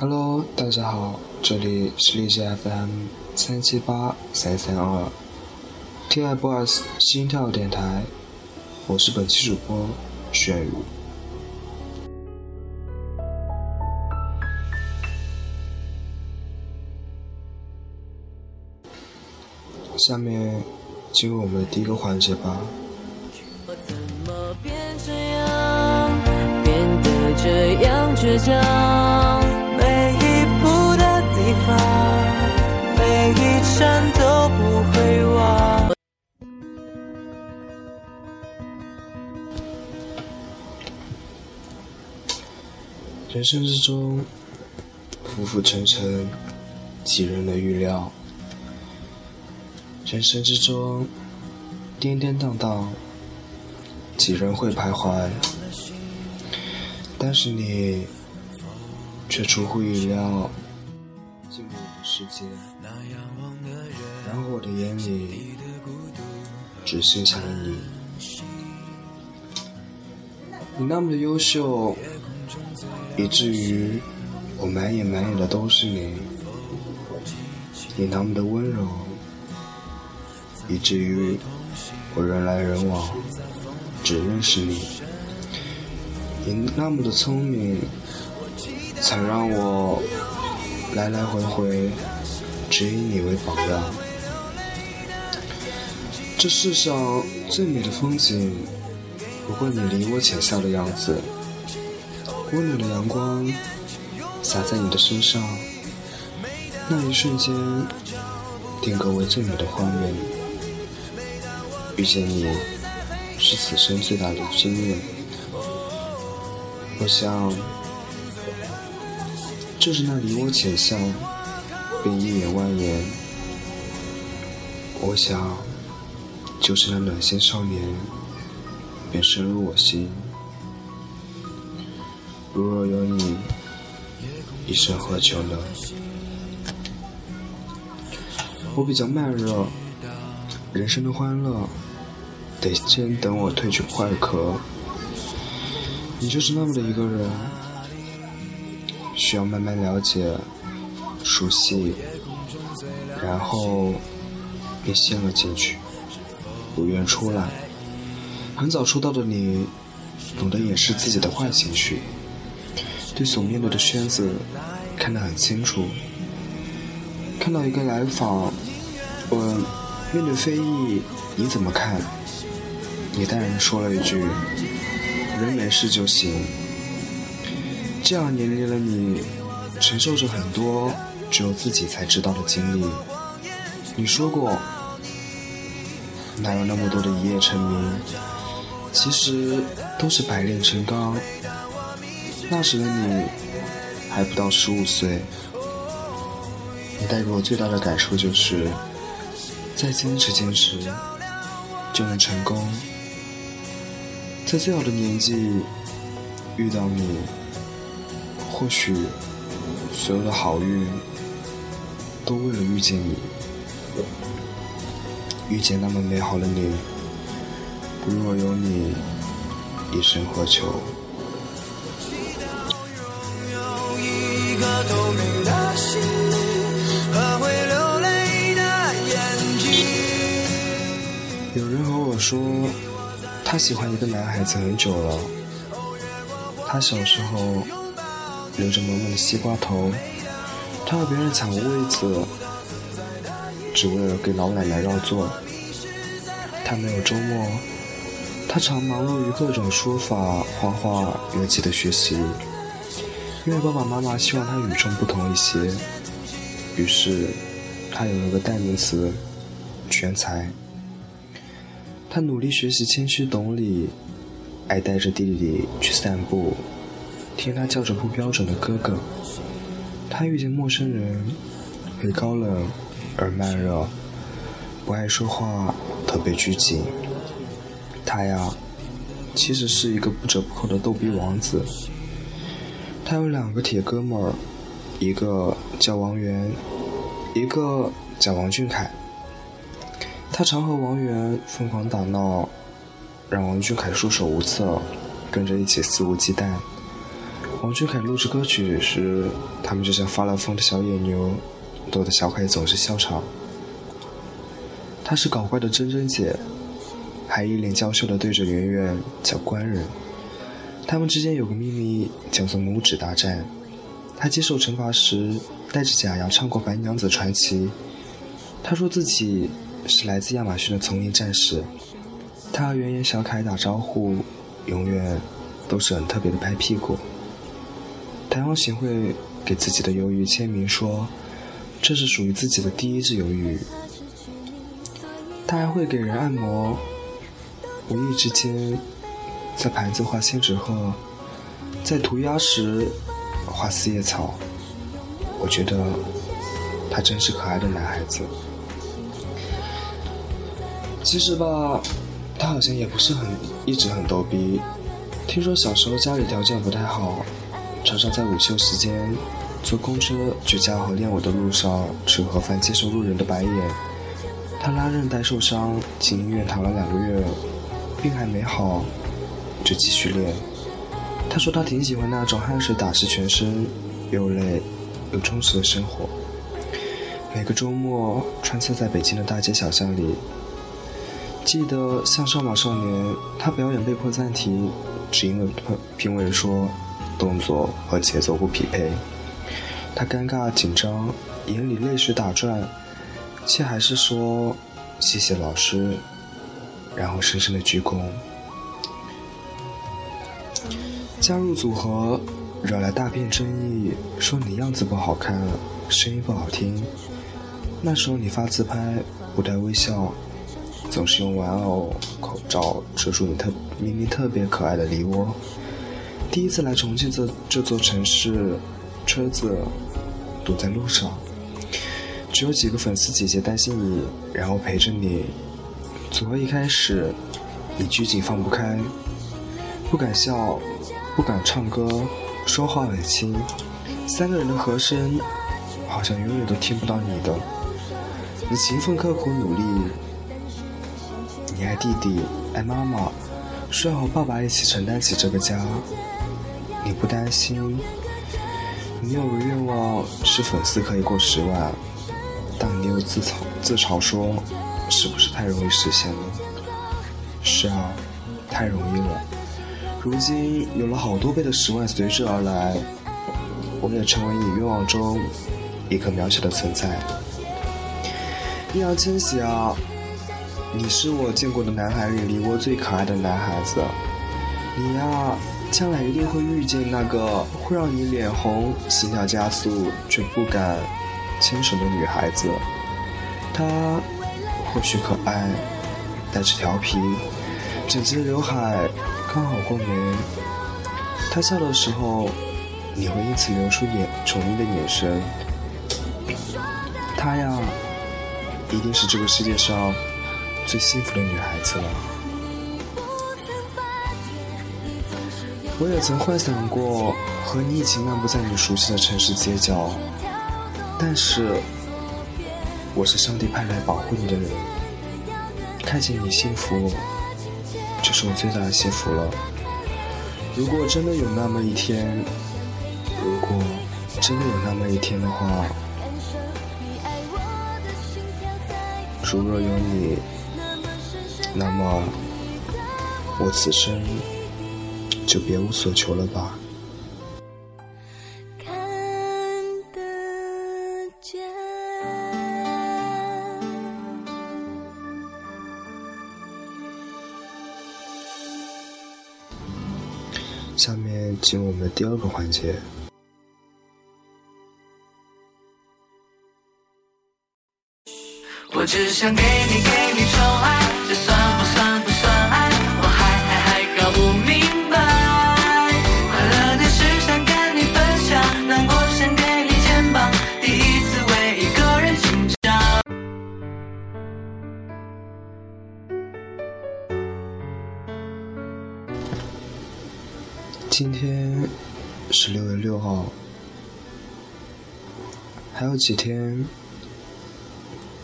Hello，大家好，这里是荔枝 FM 三七八三三二，TFBOYS 心跳电台，我是本期主播炫宇。下面进入我们的第一个环节吧。我怎么变这样，变得这样倔强？人生之中，浮浮沉沉，几人能预料？人生之中，颠颠荡荡，几人会徘徊？但是你，却出乎意料进入我的世界，然后我的眼里只剩下了你。你那么的优秀，以至于我满眼满眼的都是你。你那么的温柔。以至于我人来人往，只认识你。你那么的聪明，才让我来来回回只以你为榜样。这世上最美的风景，不过你离我浅笑的样子。温暖的阳光洒在你的身上，那一瞬间，定格为最美的画面。遇见你是此生最大的经验，我想，就是那离我浅笑，便一眼万言。我想，就是那暖心少年，便深入我心。如若有你，一生何求呢？我比较慢热，人生的欢乐。得先等我褪去外壳，你就是那么的一个人，需要慢慢了解、熟悉，然后便陷了进去，不愿出来。很早出道的你，懂得掩饰自己的坏情绪，对所面对的圈子看得很清楚。看到一个来访，问面对非议你怎么看？你淡然说了一句：“人没事就行。”这样年龄的你，承受着很多只有自己才知道的经历。你说过，哪有那么多的一夜成名？其实都是百炼成钢。那时的你还不到十五岁，你带给我最大的感受就是：再坚持坚持，就能成功。在最好的年纪遇到你，或许所有的好运都为了遇见你，遇见那么美好的你。若有你，一生何求？有人和我说。他喜欢一个男孩子很久了。他小时候留着萌萌的西瓜头，他和别人抢过位子，只为了给老奶奶让座。他没有周末，他常忙碌于各种书法、画画、乐器的学习，因为爸爸妈妈希望他与众不同一些。于是，他有了个代名词：全才。他努力学习，谦虚懂礼，爱带着弟弟去散步，听他叫着不标准的哥哥。他遇见陌生人，会高冷而慢热，不爱说话，特别拘谨。他呀，其实是一个不折不扣的逗逼王子。他有两个铁哥们儿，一个叫王源，一个叫王俊凯。他常和王源疯狂打闹，让王俊凯束手无策，跟着一起肆无忌惮。王俊凯录制歌曲时，他们就像发了疯的小野牛，逗得小凯总是笑场。她是搞怪的珍珍姐，还一脸娇羞的对着圆圆叫官人。他们之间有个秘密，叫做拇指大战。他接受惩罚时，带着假牙唱过《白娘子传奇》。他说自己是来自亚马逊的丛林战士。他和圆圆、小凯打招呼，永远都是很特别的拍屁股。台湾协会给自己的鱿鱼签名说，这是属于自己的第一只鱿鱼。他还会给人按摩，无意之间在盘子画千纸鹤，在涂鸦时画四叶草。我觉得他真是可爱的男孩子。其实吧，他好像也不是很一直很逗逼。听说小时候家里条件不太好。常常在午休时间坐公车去家和练舞的路上吃盒饭接受路人的白眼。他拉韧带受伤进医院躺了两个月，病还没好就继续练。他说他挺喜欢那种汗水打湿全身又累又充实的生活。每个周末穿梭在北京的大街小巷里。记得像《上马少年》，他表演被迫暂停，只因为评委说。动作和节奏不匹配，他尴尬紧张，眼里泪水打转，却还是说谢谢老师，然后深深的鞠躬。加入组合惹来大片争议，说你样子不好看，声音不好听。那时候你发自拍不带微笑，总是用玩偶口罩遮住你特明明特别可爱的梨窝。第一次来重庆这这座城市，车子堵在路上，只有几个粉丝姐姐担心你，然后陪着你。组合一开始，你拘谨放不开，不敢笑，不敢唱歌，说话很轻，三个人的和声好像永远都听不到你的。你勤奋刻苦努力，你爱弟弟爱妈妈，需要和爸爸一起承担起这个家。你不担心？你有个愿望是粉丝可以过十万，但你又自嘲自嘲说，是不是太容易实现了？是啊，太容易了。如今有了好多倍的十万随之而来，我也成为你愿望中一个渺小的存在。易烊千玺啊，你是我见过的男孩里梨窝最可爱的男孩子，你呀。将来一定会遇见那个会让你脸红、心跳加速却不敢牵手的女孩子。她或许可爱，带着调皮，整齐的刘海刚好过年，他笑的时候，你会因此流出眼宠溺的眼神。她呀，一定是这个世界上最幸福的女孩子了。我也曾幻想过和你一起漫步在你熟悉的城市街角，但是我是上帝派来保护你的人，看见你幸福，就是我最大的幸福了。如果真的有那么一天，如果真的有那么一天的话，如若有你，那么我此生。就别无所求了吧。下面进入我们的第二个环节。我只想给你给你宠爱，今天是六月六号，还有几天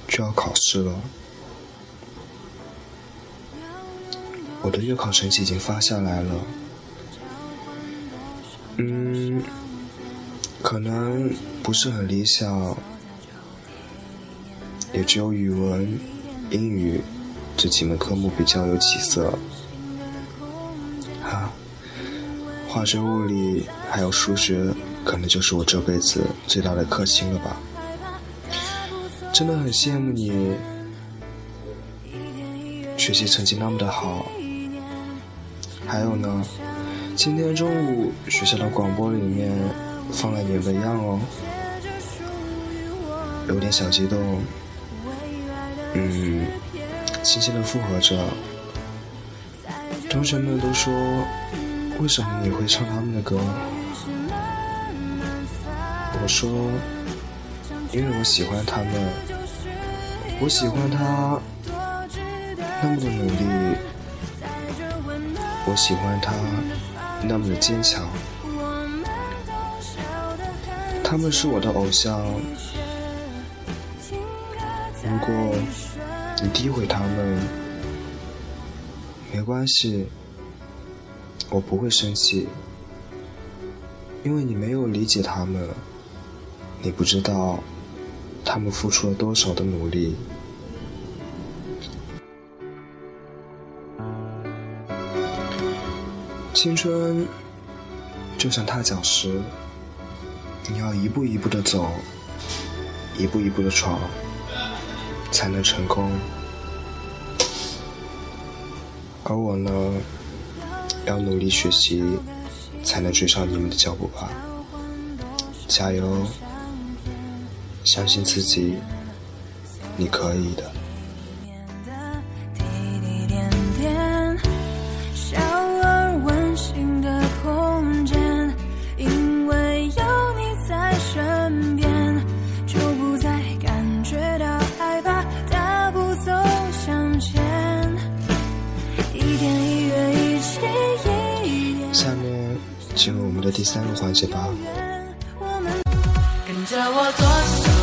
就要考试了。我的月考成绩已经发下来了，嗯，可能不是很理想，也只有语文、英语这几门科目比较有起色。化学、物理还有数学，可能就是我这辈子最大的克星了吧。真的很羡慕你，学习成绩那么的好。还有呢，今天中午学校的广播里面放了你的样哦，有点小激动，嗯，轻轻的附和着。同学们都说，为什么你会唱他们的歌？我说，因为我喜欢他们，我喜欢他那么的努力。我喜欢他那么的坚强，他们是我的偶像。如果你诋毁他们，没关系，我不会生气，因为你没有理解他们，你不知道他们付出了多少的努力。青春就像踏脚石，你要一步一步的走，一步一步的闯，才能成功。而我呢，要努力学习，才能追上你们的脚步吧。加油，相信自己，你可以的。的第三个环节吧。跟着我左手右手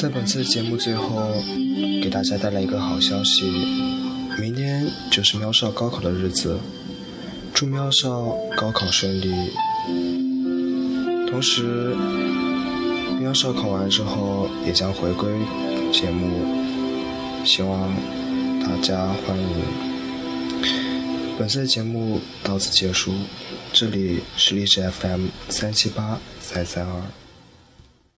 在本次节目最后，给大家带来一个好消息，明天就是喵少高考的日子，祝喵少高考顺利。同时，喵少考完之后也将回归节目，希望大家欢迎。本次节目到此结束，这里是荔枝 FM 三七八三三二。